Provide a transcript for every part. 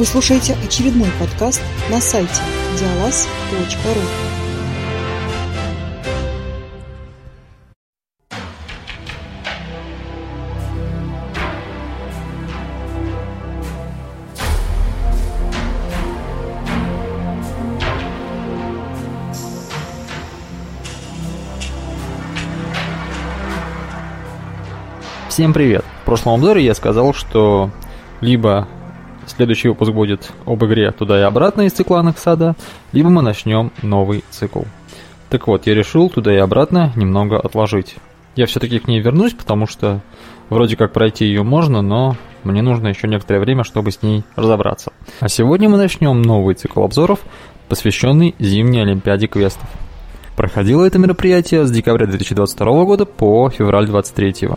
Вы слушаете очередной подкаст на сайте диалаз.ру. Всем привет! В прошлом обзоре я сказал, что либо следующий выпуск будет об игре туда и обратно из цикла Анаксада, либо мы начнем новый цикл. Так вот, я решил туда и обратно немного отложить. Я все-таки к ней вернусь, потому что вроде как пройти ее можно, но мне нужно еще некоторое время, чтобы с ней разобраться. А сегодня мы начнем новый цикл обзоров, посвященный зимней Олимпиаде квестов. Проходило это мероприятие с декабря 2022 года по февраль 2023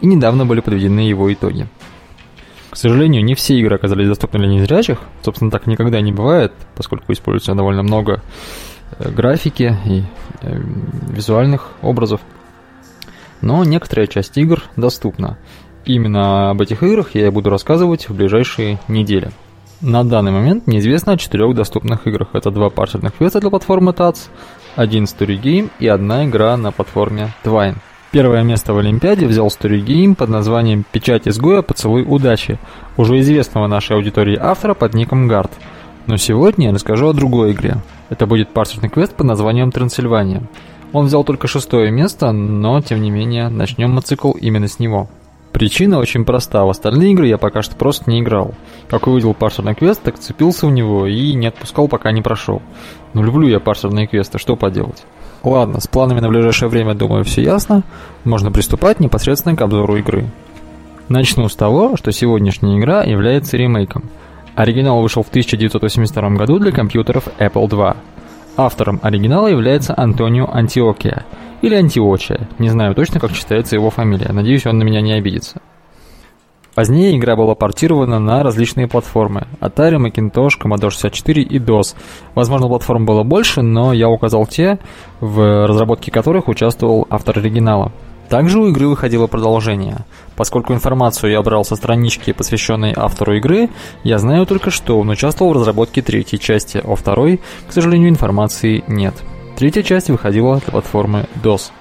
и недавно были подведены его итоги. Сожалению, не все игры оказались доступны для незрячих, собственно, так никогда не бывает, поскольку используется довольно много э, графики и э, визуальных образов. Но некоторая часть игр доступна. Именно об этих играх я и буду рассказывать в ближайшие недели. На данный момент неизвестно о четырех доступных играх. Это два парсерных квеста для платформы TATS, один Story Game и одна игра на платформе Twine. Первое место в Олимпиаде взял Game под названием «Печать изгоя. Поцелуй удачи», уже известного нашей аудитории автора под ником Гард. Но сегодня я расскажу о другой игре. Это будет парсерный квест под названием «Трансильвания». Он взял только шестое место, но тем не менее начнем мы цикл именно с него. Причина очень проста, в остальные игры я пока что просто не играл. Как увидел парсерный квест, так цепился в него и не отпускал, пока не прошел. Но люблю я парсерные квесты, что поделать. Ладно, с планами на ближайшее время, думаю, все ясно. Можно приступать непосредственно к обзору игры. Начну с того, что сегодняшняя игра является ремейком. Оригинал вышел в 1982 году для компьютеров Apple II. Автором оригинала является Антонио Антиокия, или Антиочия, не знаю точно, как читается его фамилия, надеюсь, он на меня не обидится. Позднее игра была портирована на различные платформы – Atari, Macintosh, Commodore 64 и DOS. Возможно, платформ было больше, но я указал те, в разработке которых участвовал автор оригинала. Также у игры выходило продолжение. Поскольку информацию я брал со странички, посвященной автору игры, я знаю только, что он участвовал в разработке третьей части, а второй, к сожалению, информации нет. Третья часть выходила для платформы DOS.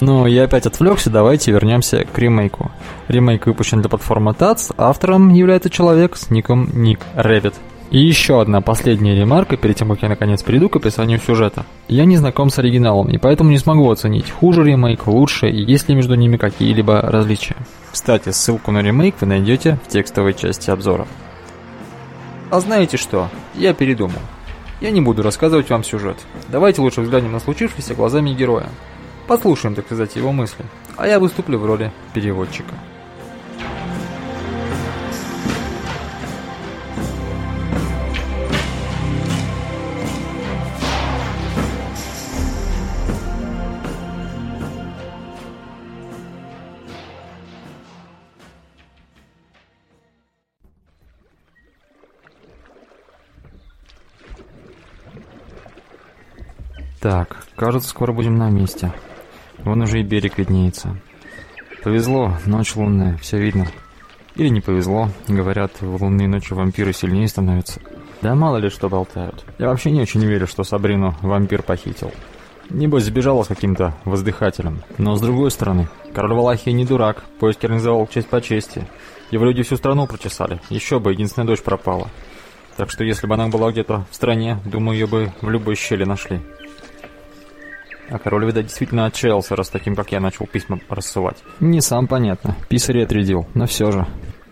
Ну, я опять отвлекся, давайте вернемся к ремейку. Ремейк выпущен для платформы TATS, автором является человек с ником Ник Рэббит. И еще одна последняя ремарка перед тем, как я наконец перейду к описанию сюжета. Я не знаком с оригиналом, и поэтому не смогу оценить, хуже ремейк, лучше, и есть ли между ними какие-либо различия. Кстати, ссылку на ремейк вы найдете в текстовой части обзора. А знаете что? Я передумал. Я не буду рассказывать вам сюжет. Давайте лучше взглянем на случившееся глазами героя. Послушаем, так сказать, его мысли. А я выступлю в роли переводчика. Так, кажется, скоро будем на месте. Вон уже и берег виднеется. Повезло, ночь лунная, все видно. Или не повезло, говорят, в лунные ночи вампиры сильнее становятся. Да мало ли что болтают. Я вообще не очень верю, что Сабрину вампир похитил. Небось, сбежала с каким-то воздыхателем. Но с другой стороны, король Валахии не дурак, поиски организовал честь по чести. Его люди всю страну прочесали, еще бы, единственная дочь пропала. Так что если бы она была где-то в стране, думаю, ее бы в любой щели нашли. А король, видать, действительно отчаялся, раз таким, как я, начал письма рассылать. Не сам, понятно. Писарь отрядил, но все же.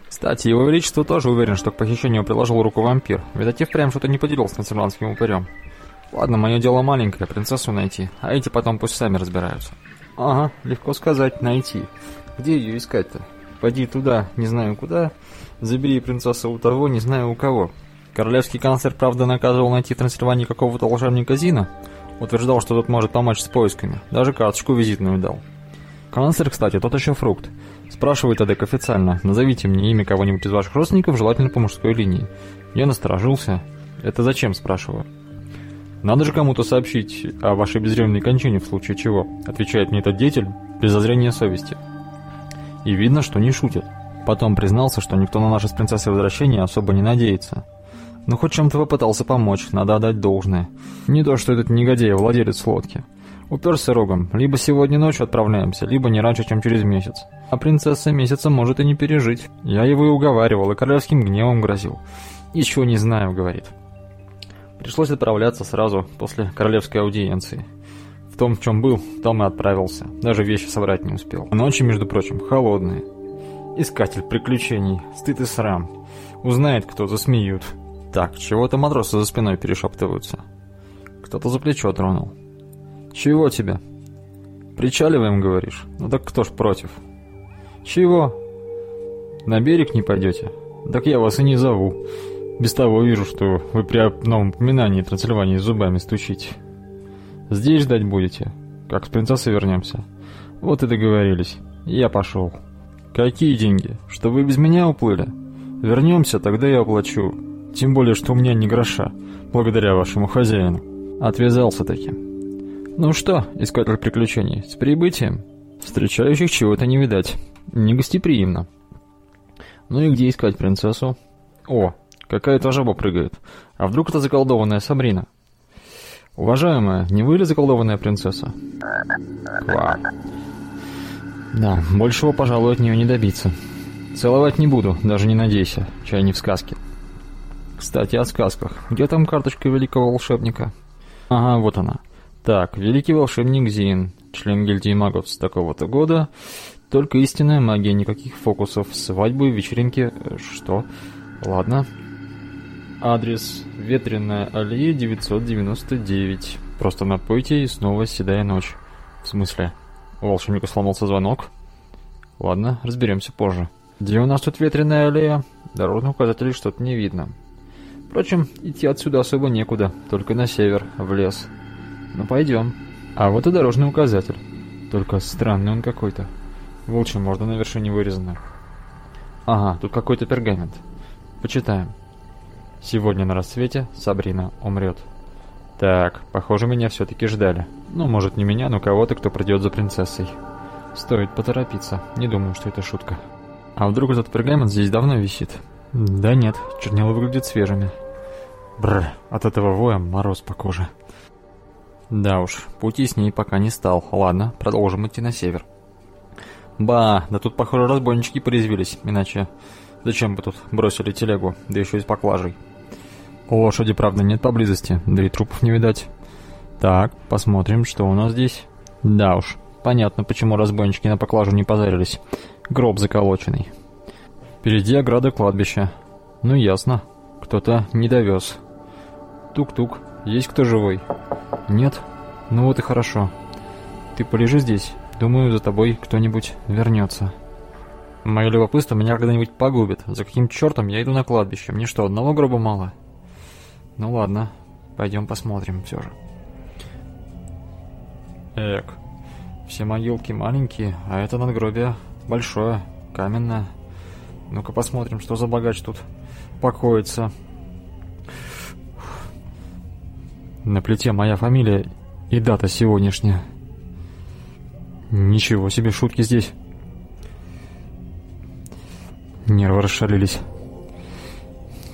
Кстати, его величество тоже уверен, что к похищению приложил руку вампир. Видать, и впрямь что-то не поделил с национальским упырем. Ладно, мое дело маленькое, принцессу найти, а эти потом пусть сами разбираются. Ага, легко сказать, найти. Где ее искать-то? Пойди туда, не знаю куда, забери принцессу у того, не знаю у кого. Королевский канцлер, правда, наказывал найти в Трансильвании какого-то волшебника Зина, Утверждал, что тот может помочь с поисками. Даже карточку визитную дал. Канцлер, кстати, тот еще фрукт. Спрашивает Адек официально. Назовите мне имя кого-нибудь из ваших родственников, желательно по мужской линии. Я насторожился. Это зачем, спрашиваю. Надо же кому-то сообщить о вашей безвременной кончине в случае чего, отвечает мне этот деятель без зазрения совести. И видно, что не шутит. Потом признался, что никто на наше с принцессой возвращение особо не надеется. Но хоть чем-то попытался помочь, надо отдать должное. Не то, что этот негодяй, владелец лодки. Уперся рогом. Либо сегодня ночью отправляемся, либо не раньше, чем через месяц. А принцесса месяца может и не пережить. Я его и уговаривал, и королевским гневом грозил. «Ничего не знаю», — говорит. Пришлось отправляться сразу после королевской аудиенции. В том, в чем был, в том и отправился. Даже вещи собрать не успел. Ночи, между прочим, холодные. Искатель приключений, стыд и срам. Узнает кто, засмеют. Так, чего-то матросы за спиной перешептываются. Кто-то за плечо тронул. «Чего тебе?» «Причаливаем, говоришь? Ну так кто ж против?» «Чего?» «На берег не пойдете?» «Так я вас и не зову. Без того вижу, что вы при одном упоминании Трансильвании зубами стучите. Здесь ждать будете, как с принцессой вернемся. Вот и договорились. Я пошел. Какие деньги? Что вы без меня уплыли? Вернемся, тогда я оплачу. Тем более, что у меня не гроша, благодаря вашему хозяину. Отвязался таки. Ну что, искатель приключений, с прибытием? Встречающих чего-то не видать. Не гостеприимно. Ну и где искать принцессу? О, Какая-то жаба прыгает. А вдруг это заколдованная Сабрина? Уважаемая, не вы ли заколдованная принцесса? Ква. Да, большего, пожалуй, от нее не добиться. Целовать не буду, даже не надейся, чай не в сказке. Кстати, о сказках. Где там карточка великого волшебника? Ага, вот она. Так, великий волшебник Зин, член гильдии магов с такого-то года. Только истинная магия, никаких фокусов. Свадьбы, вечеринки... Что? Ладно, Адрес Ветреная аллея 999. Просто напойте и снова седая ночь. В смысле? У волшебника сломался звонок? Ладно, разберемся позже. Где у нас тут Ветреная аллея? Дорожных указателей что-то не видно. Впрочем, идти отсюда особо некуда, только на север, в лес. Ну пойдем. А вот и дорожный указатель. Только странный он какой-то. Волчья морда на вершине вырезана. Ага, тут какой-то пергамент. Почитаем. Сегодня на рассвете Сабрина умрет. Так, похоже, меня все-таки ждали. Ну, может, не меня, но кого-то, кто придет за принцессой. Стоит поторопиться. Не думаю, что это шутка. А вдруг этот пергамент здесь давно висит? Да нет, чернила выглядят свежими. Бррр, от этого воя мороз по коже. Да уж, пути с ней пока не стал. Ладно, продолжим идти на север. Ба, да тут, похоже, разбойнички порезвились, иначе зачем бы тут бросили телегу, да еще и с поклажей. Лошади, правда, нет поблизости, да и трупов не видать. Так, посмотрим, что у нас здесь. Да уж, понятно, почему разбойнички на поклажу не позарились. Гроб заколоченный. Впереди ограда кладбища. Ну ясно, кто-то не довез. Тук-тук, есть кто живой? Нет? Ну вот и хорошо. Ты полежи здесь, думаю, за тобой кто-нибудь вернется. Мое любопытство меня когда-нибудь погубит. За каким чертом я иду на кладбище? Мне что, одного гроба мало? Ну ладно, пойдем посмотрим все же. Эк, все могилки маленькие, а это надгробие большое, каменное. Ну-ка посмотрим, что за богач тут покоится. На плите моя фамилия и дата сегодняшняя. Ничего себе шутки здесь. Нервы расшалились.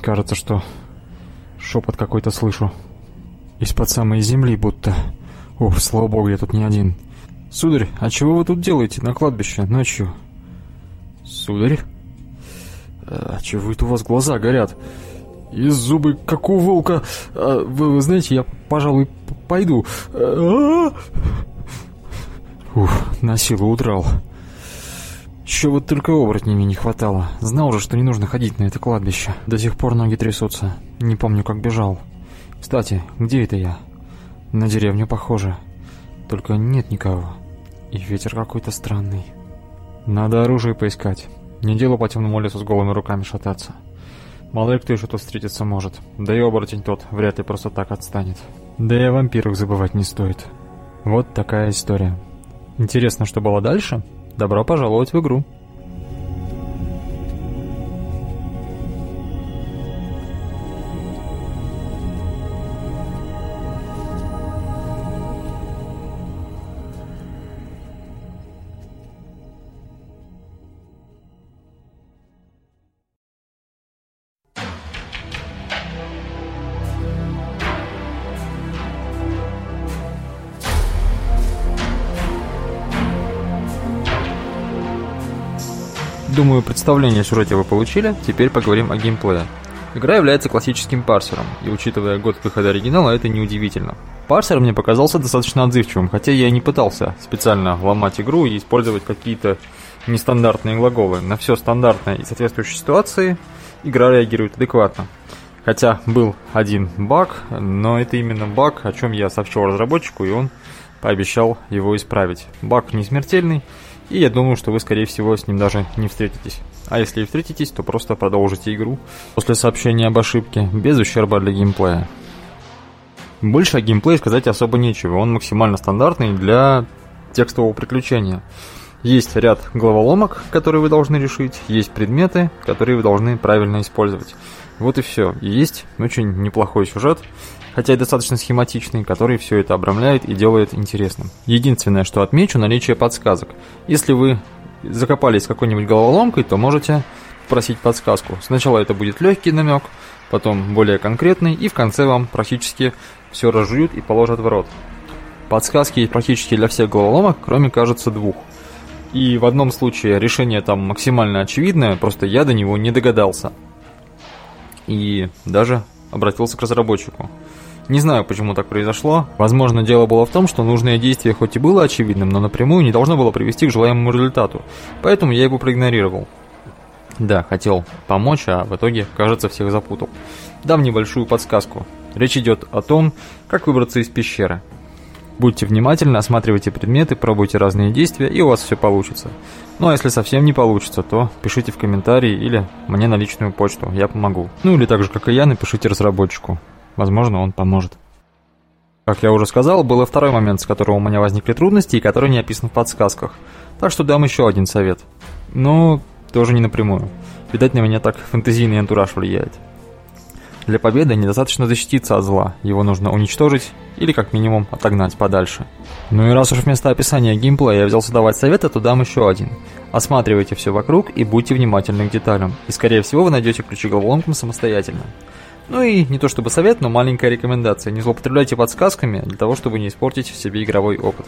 Кажется, что Шепот какой-то слышу. Из-под самой земли будто. Ух, слава богу, я тут не один. Сударь, а чего вы тут делаете на кладбище ночью? Сударь? А чего это у вас глаза горят? И зубы, как у волка. А, вы, вы знаете, я, пожалуй, пойду. -а! Ух, на силу удрал. Еще вот только оборотнями не хватало. Знал же, что не нужно ходить на это кладбище. До сих пор ноги трясутся. Не помню, как бежал. Кстати, где это я? На деревню похоже. Только нет никого. И ветер какой-то странный. Надо оружие поискать. Не дело по темному лесу с голыми руками шататься. Мало ли кто еще тут встретиться может. Да и оборотень тот вряд ли просто так отстанет. Да и о вампирах забывать не стоит. Вот такая история. Интересно, что было дальше? Добро пожаловать в игру. Думаю, представление о сюжете вы получили, теперь поговорим о геймплее. Игра является классическим парсером, и учитывая год выхода оригинала, это неудивительно. Парсер мне показался достаточно отзывчивым, хотя я и не пытался специально ломать игру и использовать какие-то нестандартные глаголы. На все стандартное и соответствующие ситуации игра реагирует адекватно. Хотя был один баг, но это именно баг, о чем я сообщил разработчику, и он пообещал его исправить. Баг не смертельный, и я думаю, что вы, скорее всего, с ним даже не встретитесь. А если и встретитесь, то просто продолжите игру после сообщения об ошибке, без ущерба для геймплея. Больше о геймплее сказать особо нечего, он максимально стандартный для текстового приключения. Есть ряд головоломок, которые вы должны решить, есть предметы, которые вы должны правильно использовать. Вот и все. И есть очень неплохой сюжет, хотя и достаточно схематичный, который все это обрамляет и делает интересным. Единственное, что отмечу, наличие подсказок. Если вы закопались какой-нибудь головоломкой, то можете просить подсказку. Сначала это будет легкий намек, потом более конкретный, и в конце вам практически все разжуют и положат в рот. Подсказки практически для всех головоломок, кроме, кажется, двух – и в одном случае решение там максимально очевидное, просто я до него не догадался. И даже обратился к разработчику. Не знаю, почему так произошло. Возможно, дело было в том, что нужное действие хоть и было очевидным, но напрямую не должно было привести к желаемому результату. Поэтому я его проигнорировал. Да, хотел помочь, а в итоге, кажется, всех запутал. Дам небольшую подсказку. Речь идет о том, как выбраться из пещеры. Будьте внимательны, осматривайте предметы, пробуйте разные действия, и у вас все получится. Ну а если совсем не получится, то пишите в комментарии или мне на личную почту, я помогу. Ну или так же, как и я, напишите разработчику. Возможно, он поможет. Как я уже сказал, был и второй момент, с которого у меня возникли трудности и который не описан в подсказках. Так что дам еще один совет. Но тоже не напрямую. Видать, на меня так фэнтезийный антураж влияет. Для победы недостаточно защититься от зла, его нужно уничтожить или как минимум отогнать подальше. Ну и раз уж вместо описания геймплея я взялся давать советы, то дам еще один. Осматривайте все вокруг и будьте внимательны к деталям, и скорее всего вы найдете ключи головоломкам самостоятельно. Ну и не то чтобы совет, но маленькая рекомендация. Не злоупотребляйте подсказками для того, чтобы не испортить себе игровой опыт.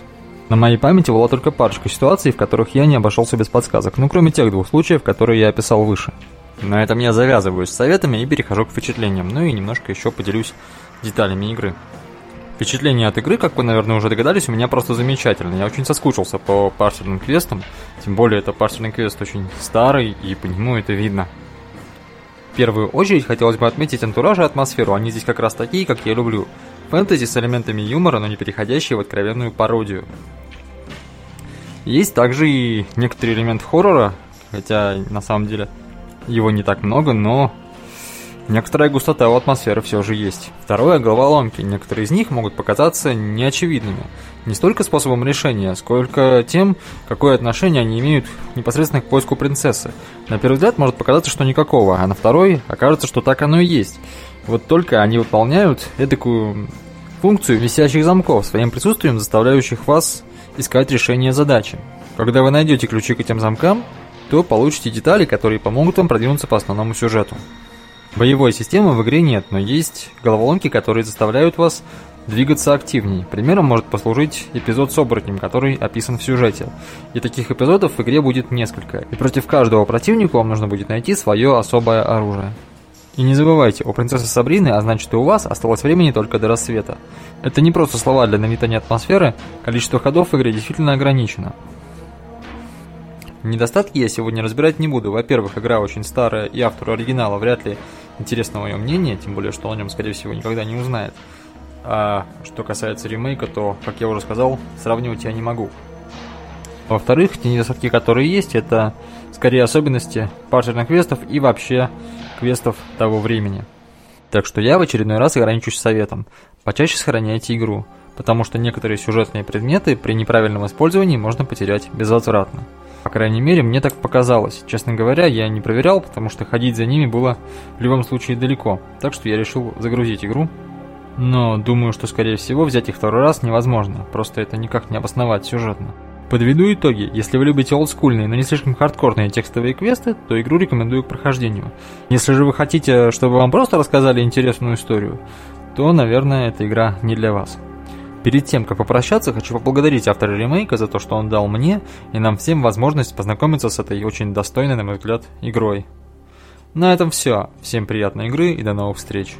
На моей памяти была только парочка ситуаций, в которых я не обошелся без подсказок, ну кроме тех двух случаев, которые я описал выше. На этом я завязываю с советами и перехожу к впечатлениям, ну и немножко еще поделюсь деталями игры. Впечатление от игры, как вы, наверное, уже догадались, у меня просто замечательное. Я очень соскучился по парсерным квестам, тем более это парсерный квест очень старый, и по нему это видно. Первую очередь хотелось бы отметить антураж и атмосферу, они здесь как раз такие, как я люблю. Фэнтези с элементами юмора, но не переходящие в откровенную пародию. Есть также и некоторый элемент хоррора, хотя на самом деле его не так много, но некоторая густота у атмосферы все же есть. Второе – головоломки. Некоторые из них могут показаться неочевидными. Не столько способом решения, сколько тем, какое отношение они имеют непосредственно к поиску принцессы. На первый взгляд может показаться, что никакого, а на второй окажется, что так оно и есть. Вот только они выполняют эдакую функцию висящих замков, своим присутствием заставляющих вас искать решение задачи. Когда вы найдете ключи к этим замкам, то получите детали, которые помогут вам продвинуться по основному сюжету. Боевой системы в игре нет, но есть головоломки, которые заставляют вас двигаться активнее. Примером может послужить эпизод с оборотнем, который описан в сюжете. И таких эпизодов в игре будет несколько. И против каждого противника вам нужно будет найти свое особое оружие. И не забывайте, у принцессы Сабрины, а значит и у вас, осталось времени только до рассвета. Это не просто слова для навитания атмосферы, количество ходов в игре действительно ограничено. Недостатки я сегодня разбирать не буду. Во-первых, игра очень старая, и автору оригинала вряд ли интересно мое мнение, тем более, что он о нем, скорее всего, никогда не узнает. А что касается ремейка, то, как я уже сказал, сравнивать я не могу. Во-вторых, те недостатки, которые есть, это скорее особенности парсерных квестов и вообще квестов того времени. Так что я в очередной раз ограничусь советом. Почаще сохраняйте игру, потому что некоторые сюжетные предметы при неправильном использовании можно потерять безвозвратно. По крайней мере, мне так показалось. Честно говоря, я не проверял, потому что ходить за ними было в любом случае далеко. Так что я решил загрузить игру. Но думаю, что скорее всего взять их второй раз невозможно. Просто это никак не обосновать сюжетно. Подведу итоги. Если вы любите олдскульные, но не слишком хардкорные текстовые квесты, то игру рекомендую к прохождению. Если же вы хотите, чтобы вам просто рассказали интересную историю, то, наверное, эта игра не для вас. Перед тем, как попрощаться, хочу поблагодарить автора ремейка за то, что он дал мне и нам всем возможность познакомиться с этой очень достойной, на мой взгляд, игрой. На этом все. Всем приятной игры и до новых встреч.